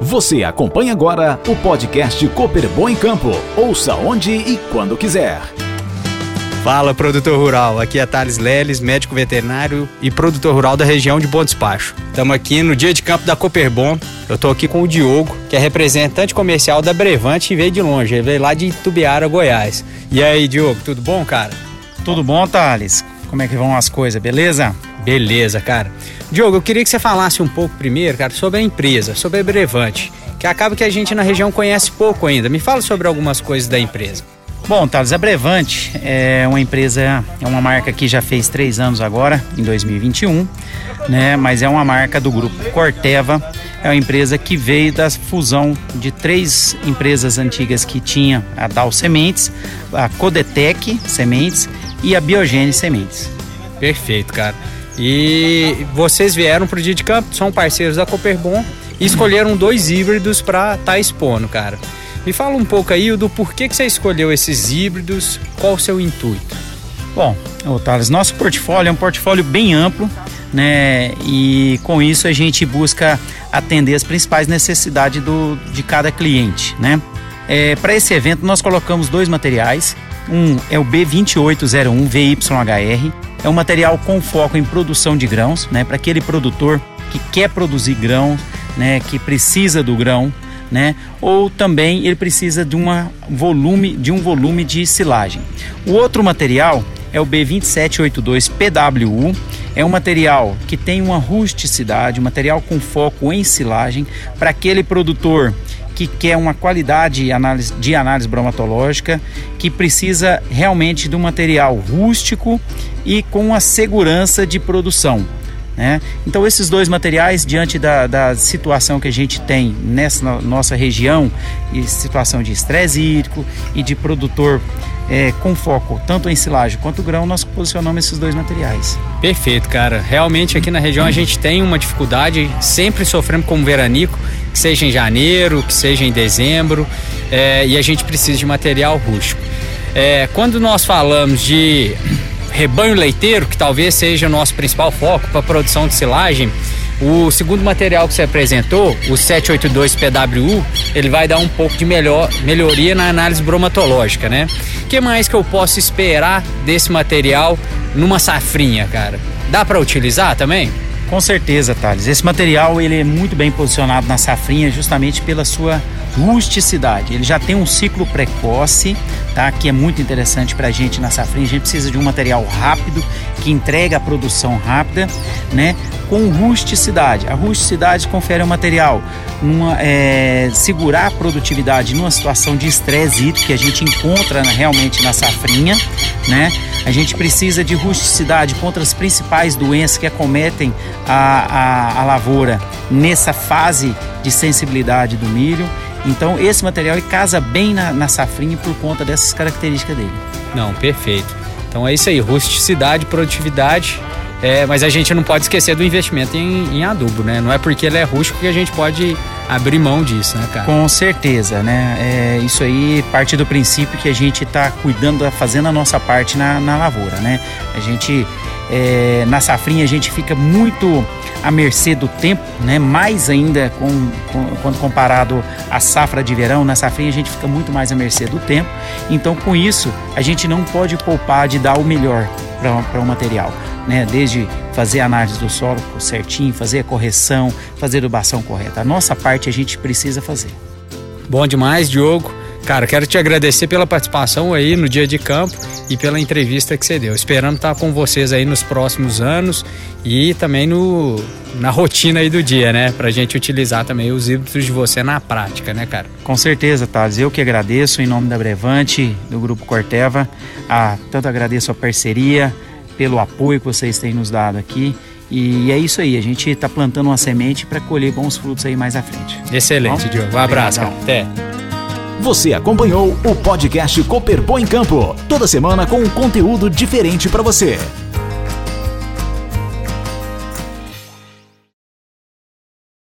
Você acompanha agora o podcast Cooper Bom em Campo. Ouça onde e quando quiser. Fala, produtor rural. Aqui é Thales Leles, médico veterinário e produtor rural da região de Bom Despacho. Estamos aqui no dia de campo da Cooperbon. Eu estou aqui com o Diogo, que é representante comercial da Brevante e veio de longe. Ele veio lá de Tubiara, Goiás. E aí, Diogo, tudo bom, cara? Tudo bom, Thales? Como é que vão as coisas, beleza? Beleza, cara. Diogo, eu queria que você falasse um pouco primeiro, cara, sobre a empresa, sobre a Brevante, que acaba que a gente na região conhece pouco ainda. Me fala sobre algumas coisas da empresa. Bom, Thales, a Brevante é uma empresa, é uma marca que já fez três anos agora, em 2021, né? Mas é uma marca do grupo Corteva, é uma empresa que veio da fusão de três empresas antigas que tinha a Dal Sementes, a Codetec Sementes e a Biogene Sementes. Perfeito, cara. E vocês vieram para o dia de campo, são parceiros da Cooperbon e escolheram dois híbridos para estar tá expondo, cara. Me fala um pouco aí do porquê que você escolheu esses híbridos, qual o seu intuito? Bom, Thales, nosso portfólio é um portfólio bem amplo, né? E com isso a gente busca atender as principais necessidades do, de cada cliente, né? É, para esse evento nós colocamos dois materiais. Um é o B2801 VYHR, é um material com foco em produção de grãos, né, para aquele produtor que quer produzir grão, né, que precisa do grão, né, ou também ele precisa de, uma volume, de um volume de silagem. O outro material é o B2782 PWU, é um material que tem uma rusticidade, um material com foco em silagem. Para aquele produtor que quer uma qualidade de análise, bromatológica, que precisa realmente de um material rústico e com a segurança de produção. Né? Então, esses dois materiais, diante da, da situação que a gente tem nessa nossa região, e situação de estresse hídrico e de produtor é, com foco tanto em silagem quanto grão, nós posicionamos esses dois materiais. Perfeito, cara. Realmente aqui na região a gente tem uma dificuldade, sempre sofrendo com veranico, que seja em janeiro, que seja em dezembro, é, e a gente precisa de material rústico. É, quando nós falamos de rebanho leiteiro, que talvez seja o nosso principal foco para produção de silagem, o segundo material que você apresentou, o 782 PWU, ele vai dar um pouco de melhor, melhoria na análise bromatológica, né? O que mais que eu posso esperar desse material numa safrinha, cara? Dá para utilizar também? Com certeza, Thales. Esse material ele é muito bem posicionado na safrinha justamente pela sua rusticidade. Ele já tem um ciclo precoce, tá? Que é muito interessante para a gente na safrinha. A gente precisa de um material rápido que entrega a produção rápida, né? Com rusticidade. A rusticidade confere ao material uma, é, segurar a produtividade numa situação de estresse que a gente encontra realmente na safrinha, né? A gente precisa de rusticidade contra as principais doenças que acometem a, a, a lavoura nessa fase de sensibilidade do milho então esse material casa bem na, na safrinha por conta dessas características dele. Não, perfeito. Então é isso aí, rusticidade, produtividade, é, mas a gente não pode esquecer do investimento em, em, adubo, né? Não é porque ele é rústico que a gente pode abrir mão disso, né, cara? Com certeza, né? É, isso aí parte do princípio que a gente está cuidando, fazendo a nossa parte na, na lavoura, né? A gente, é, na safrinha, a gente fica muito à mercê do tempo, né? mais ainda com, com, quando comparado à safra de verão, na safrinha a gente fica muito mais à mercê do tempo. Então, com isso, a gente não pode poupar de dar o melhor para o material, né? desde fazer a análise do solo certinho, fazer a correção, fazer a adubação correta. A nossa parte a gente precisa fazer. Bom demais, Diogo. Cara, quero te agradecer pela participação aí no dia de campo e pela entrevista que você deu. Esperando estar com vocês aí nos próximos anos e também no, na rotina aí do dia, né? Pra gente utilizar também os híbridos de você na prática, né, cara? Com certeza, Taz. Eu que agradeço em nome da Brevante, do Grupo Corteva. A, tanto agradeço a parceria, pelo apoio que vocês têm nos dado aqui. E é isso aí, a gente está plantando uma semente para colher bons frutos aí mais à frente. Excelente, Bom? Diogo. Um abraço, cara. Até. Você acompanhou o podcast Cooper Põe em Campo, toda semana com um conteúdo diferente para você.